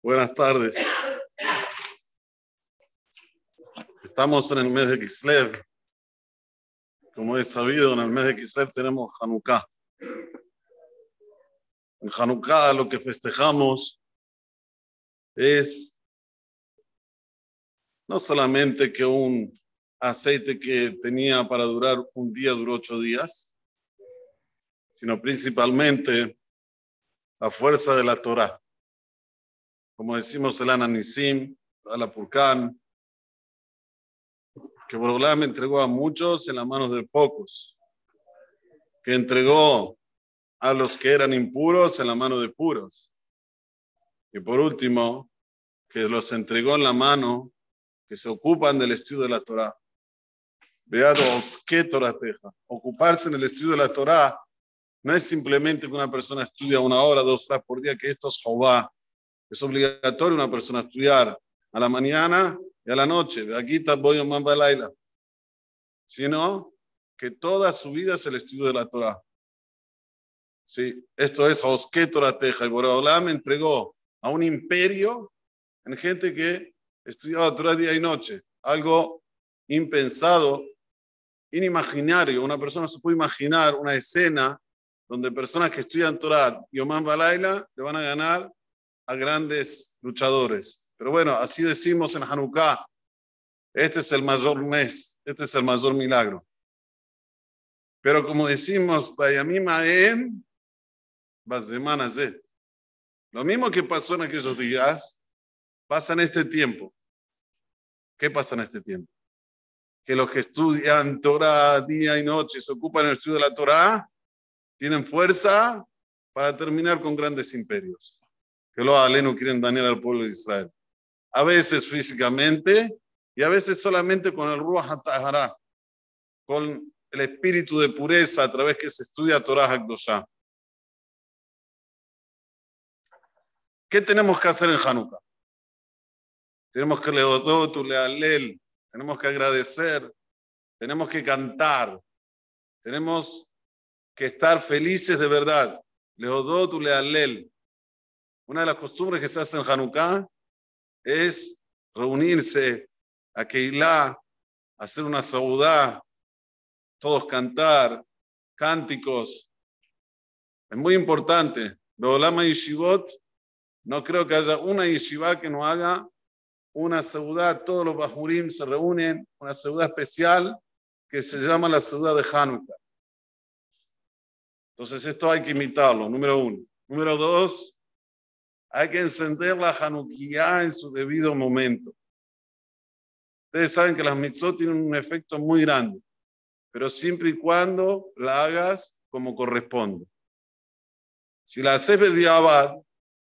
Buenas tardes. Estamos en el mes de Kislev. Como es sabido, en el mes de Kislev tenemos Hanukkah. En Hanukkah lo que festejamos es no solamente que un aceite que tenía para durar un día duró ocho días, sino principalmente la fuerza de la Torah. Como decimos el Ananisim, la Purkan, que Borolam entregó a muchos en las manos de pocos, que entregó a los que eran impuros en la mano de puros. Y por último, que los entregó en la mano que se ocupan del estudio de la Torah. Veados, ¿qué Torah teja? Ocuparse en el estudio de la Torah no es simplemente que una persona estudia una hora, dos horas por día, que esto es Jehová. Es obligatorio una persona estudiar a la mañana y a la noche. De aquí voy a Laila. Sino que toda su vida es el estudio de la Torah. Sí, esto es Osque Torah Teja. Y Boraholam me entregó a un imperio en gente que estudiaba Torah día y noche. Algo impensado, inimaginario. Una persona se puede imaginar una escena donde personas que estudian Torah y Oman Balaila le van a ganar a grandes luchadores. Pero bueno, así decimos en Hanukkah, este es el mayor mes, este es el mayor milagro. Pero como decimos, lo mismo que pasó en aquellos días, pasa en este tiempo. ¿Qué pasa en este tiempo? Que los que estudian Torah día y noche, se ocupan en el estudio de la Torah, tienen fuerza para terminar con grandes imperios. Que los no quieren dañar al pueblo de Israel. A veces físicamente y a veces solamente con el Ruach HaTahara, con el espíritu de pureza a través que se estudia Torah HaKdoshah. ¿Qué tenemos que hacer en Hanukkah? Tenemos que leodotu, lealel, tenemos que agradecer, tenemos que cantar, tenemos que estar felices de verdad. Leodotu lealel. Una de las costumbres que se hace en Hanukkah es reunirse a Keilah, hacer una saudá, todos cantar, cánticos. Es muy importante. Beolama Yeshivot, no creo que haya una yeshiva que no haga una saudá. Todos los bajurim se reúnen, una saudá especial que se llama la saudá de Hanukkah. Entonces esto hay que imitarlo, número uno. Número dos, hay que encender la Hanukkah en su debido momento. Ustedes saben que las mitzvot tienen un efecto muy grande, pero siempre y cuando la hagas como corresponde. Si la haces abad,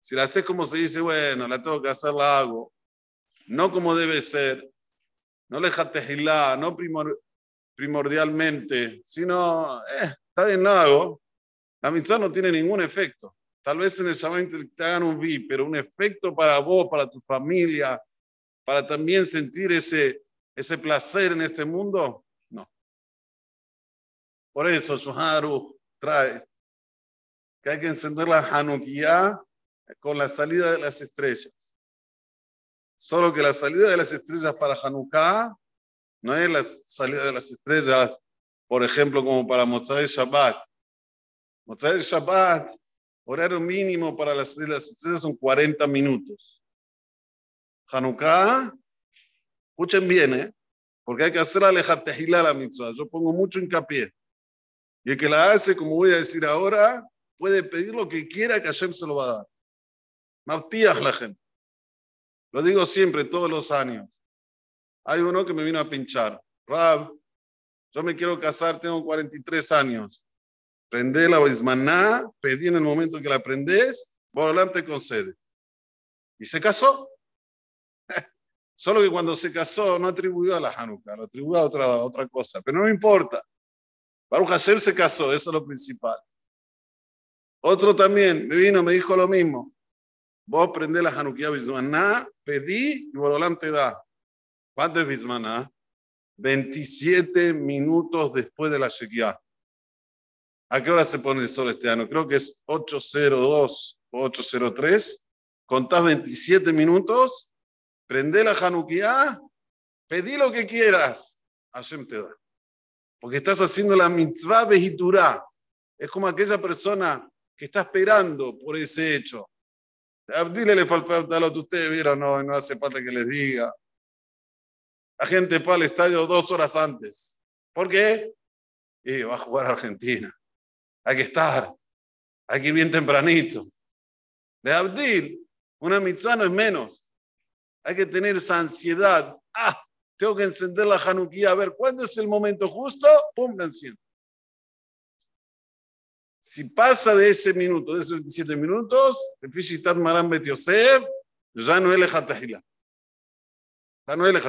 si la haces como se dice, bueno, la tengo que hacer, la hago, no como debe ser, no le hilá, no primordialmente, sino, eh, está bien, la hago, la mitzvah no tiene ningún efecto. Tal vez en el te hagan un vi, pero un efecto para vos, para tu familia, para también sentir ese, ese placer en este mundo, no. Por eso Shoharu trae que hay que encender la Hanukkah con la salida de las estrellas. Solo que la salida de las estrellas para Hanukkah no es la salida de las estrellas, por ejemplo, como para Motzai Shabbat, Motzai Shabbat, horario mínimo para las, estrellas son 40 minutos. Hanukkah, escuchen bien, ¿eh? porque hay que hacer alejatejila la mitzvah. Yo pongo mucho hincapié. Y el que la hace, como voy a decir ahora, puede pedir lo que quiera que Hashem se lo va a dar. Mautías la gente. Lo digo siempre, todos los años. Hay uno que me vino a pinchar. Rab, yo me quiero casar, tengo 43 años. Prende la bismaná, pedí en el momento que la aprendes, Borolam te concede. Y se casó. Solo que cuando se casó no atribuyó a la Hanukkah, lo atribuyó a otra, otra cosa. Pero no importa. Baruch Hashem se casó, eso es lo principal. Otro también me vino, me dijo lo mismo. Vos prendés la Hanukkah Bismaná, pedí y Borolam te da. ¿Cuánto es Bismaná? 27 minutos después de la Shekiah. ¿A qué hora se pone el sol este año? Creo que es 802 o 803. contás 27 minutos, prende la Hanukkah, pedí lo que quieras, Hashem te da. Porque estás haciendo la mitzvah vejiturá. Es como aquella persona que está esperando por ese hecho. Dile le que ustedes vieron, no, no hace falta que les diga. La gente va al estadio dos horas antes. ¿Por qué? Y va a jugar a Argentina. Hay que estar. Hay que ir bien tempranito. De Abdil, una mitzvah no es menos. Hay que tener esa ansiedad. Ah, tengo que encender la Hanukkah a ver cuándo es el momento justo. Pum, la enciendo. Si pasa de ese minuto, de esos 27 minutos, el Fishitat Maram Bet Yosef, ya no es lejatahila. Ya no es.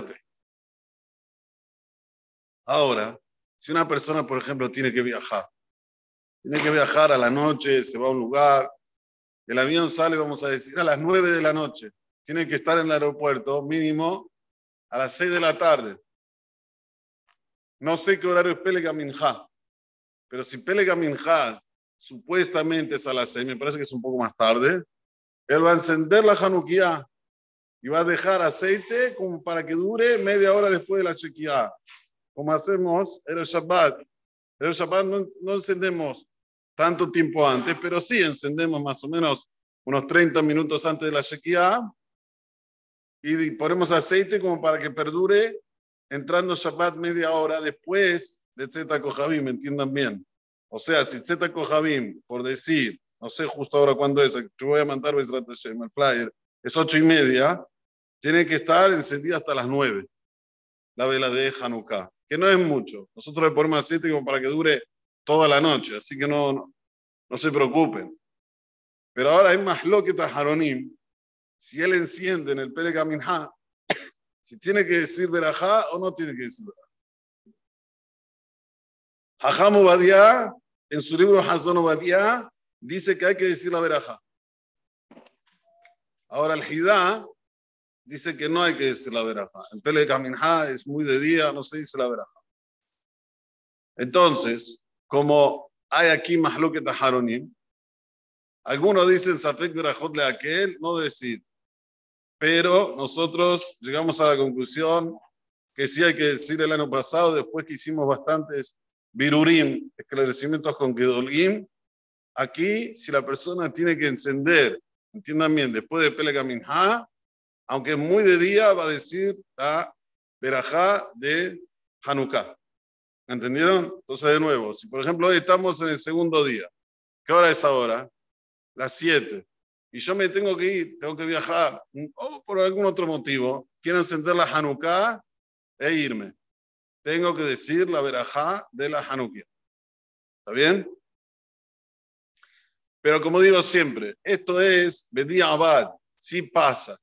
Ahora, si una persona, por ejemplo, tiene que viajar, tiene que viajar a la noche, se va a un lugar, el avión sale, vamos a decir, a las 9 de la noche, tiene que estar en el aeropuerto mínimo a las 6 de la tarde. No sé qué horario es Pelega pero si Pelega Minja supuestamente es a las 6, me parece que es un poco más tarde, él va a encender la Hanukkah y va a dejar aceite como para que dure media hora después de la Shekiah. Como hacemos en el Shabbat. En el Shabbat no, no encendemos tanto tiempo antes, pero sí encendemos más o menos unos 30 minutos antes de la Shekiah y ponemos aceite como para que perdure entrando Shabbat media hora después de Zeta Kohabim, entiendan bien. O sea, si Zeta Kohabim, por decir, no sé justo ahora cuándo es, yo voy a mandar el flyer, es ocho y media, tiene que estar encendida hasta las nueve, la vela de Hanukkah, que no es mucho. Nosotros le ponemos aceite como para que dure toda la noche, así que no, no, se preocupen. Pero ahora hay más lo que Tajaronim. Si él enciende en el Pele Minha, si tiene que decir verajá o no tiene que decir verajá. Hajam en su libro Obadiah, dice que hay que decir la veraja. Ahora el Hidá dice que no hay que decir la veraja. En Pele Kaminha es muy de día, no se dice la veraja. Entonces, como hay aquí que Taharonim, algunos dicen Safek Berajot le aquel, no decir. Pero nosotros llegamos a la conclusión que sí hay que decir el año pasado, después que hicimos bastantes Birurim, esclarecimientos con Gedolim. Aquí, si la persona tiene que encender, entiendan bien, después de Pelegaminha, aunque muy de día, va a decir la Berajá de Hanukkah. ¿Entendieron? Entonces, de nuevo, si por ejemplo hoy estamos en el segundo día, ¿qué hora es ahora? Las 7. Y yo me tengo que ir, tengo que viajar, o por algún otro motivo, quiero encender la Hanukkah e irme tengo que decir la verajá de la Hanukkah. ¿Está bien? Pero como digo siempre, esto es Bedía Abad, sí pasa.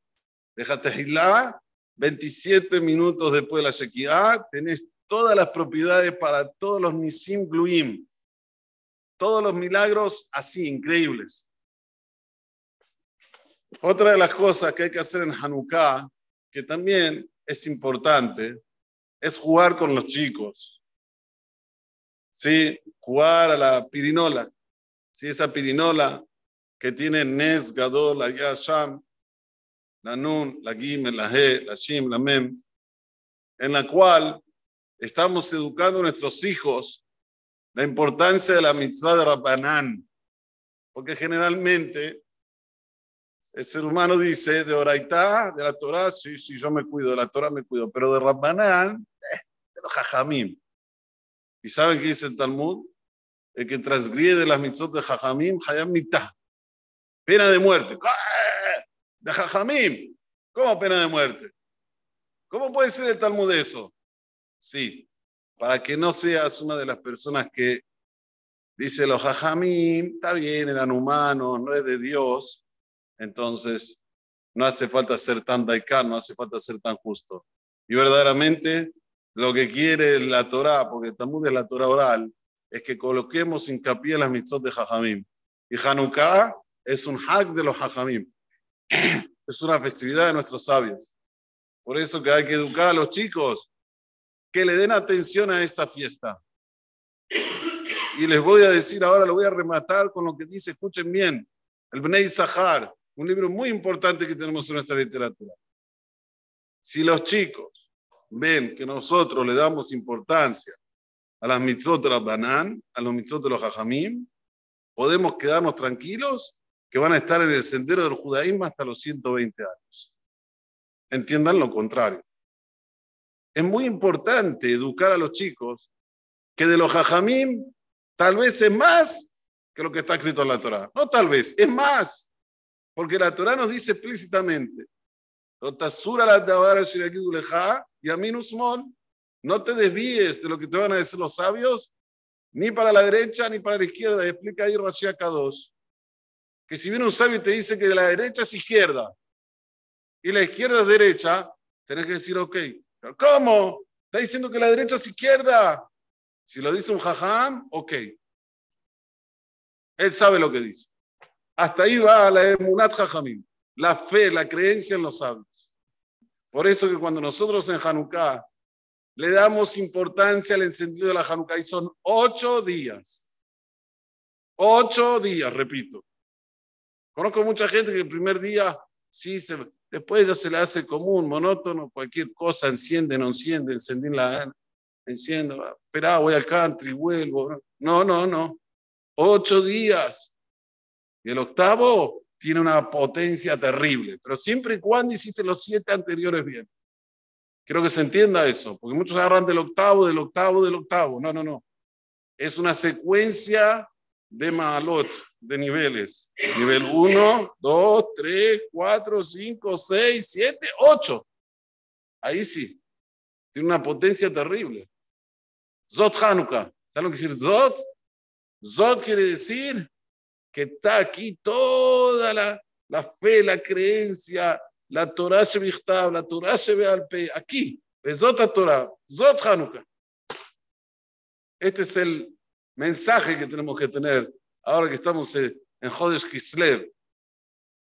Déjate Hilá, 27 minutos después de la Shekiah, tenés todas las propiedades para todos los Nisim Gluim. Todos los milagros así, increíbles. Otra de las cosas que hay que hacer en Hanukkah, que también es importante, es jugar con los chicos. Sí, jugar a la pirinola. Sí, esa pirinola que tiene Nes, Gadol, la Yasham, la Nun, la Gimel, la He, la Shim, la Mem, en la cual estamos educando a nuestros hijos la importancia de la mitzvah de Rabbanán. Porque generalmente el ser humano dice, de Oraitá, de la Torah, sí, sí, yo me cuido, de la Torah me cuido, pero de Rabbanán, eh, de los Jajamim. ¿Y saben qué dice el Talmud? El que transgrede las mitzvot de Jajamim, Hayam mitah. Pena de muerte. ¡Ah! De Jajamim. ¿Cómo pena de muerte? ¿Cómo puede ser el Talmud eso? Sí, para que no seas una de las personas que dice los Jajamim, está bien, eran humanos, no es de Dios, entonces no hace falta ser tan daikar, no hace falta ser tan justo. Y verdaderamente lo que quiere la Torah, porque Talmud es la Torah oral, es que coloquemos hincapié en las mitzvot de Jajamim. Y Hanukkah es un hak de los Jajamim. Es una festividad de nuestros sabios. Por eso que hay que educar a los chicos que le den atención a esta fiesta. Y les voy a decir ahora, lo voy a rematar con lo que dice, escuchen bien, el Bnei Sahar, un libro muy importante que tenemos en nuestra literatura. Si los chicos ven que nosotros le damos importancia a las mitzvot de banán, a los mitzvot de los hajamim, podemos quedarnos tranquilos que van a estar en el sendero del judaísmo hasta los 120 años. Entiendan lo contrario. Es muy importante educar a los chicos que de los hajamim tal vez es más que lo que está escrito en la Torah. No tal vez, es más. Porque la Torah nos dice explícitamente, no te desvíes de lo que te van a decir los sabios, ni para la derecha ni para la izquierda. explica ahí Rashi Kadosh, que si viene un sabio y te dice que la derecha es izquierda y la izquierda es derecha, tenés que decir, ok, ¿cómo? Está diciendo que la derecha es izquierda. Si lo dice un jajam, ok. Él sabe lo que dice. Hasta ahí va la emunat jajamim, la fe, la creencia en los sabios. Por eso que cuando nosotros en Hanukkah le damos importancia al encendido de la Hanukkah y son ocho días. Ocho días, repito. Conozco mucha gente que el primer día sí se, después ya se le hace común, monótono, cualquier cosa, enciende, no enciende, encendí la enciendo, espera, voy al country, vuelvo. No, no, no. Ocho días. Y el octavo tiene una potencia terrible, pero siempre y cuando hiciste los siete anteriores bien. Quiero que se entienda eso, porque muchos agarran del octavo, del octavo, del octavo. No, no, no. Es una secuencia de malot, de niveles. Nivel 1, 2, 3, 4, 5, 6, 7, 8. Ahí sí. Tiene una potencia terrible. Zot Hanukkah. ¿Saben lo que decir Zot? Zot quiere decir que está aquí toda la, la fe, la creencia, la Torah Shevichtav, la Torah Shebealpe, aquí, Zot Torah, Zot Hanukkah. Este es el mensaje que tenemos que tener ahora que estamos en Jodesh Kislev.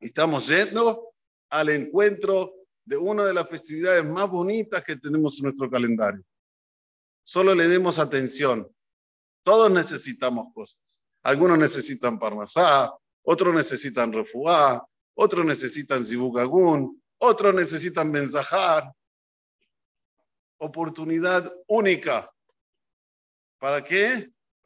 Estamos yendo al encuentro de una de las festividades más bonitas que tenemos en nuestro calendario. Solo le demos atención. Todos necesitamos cosas. Algunos necesitan parnasá, otros necesitan refuá, otros necesitan zibugagún, otros necesitan mensajar. Oportunidad única. ¿Para qué?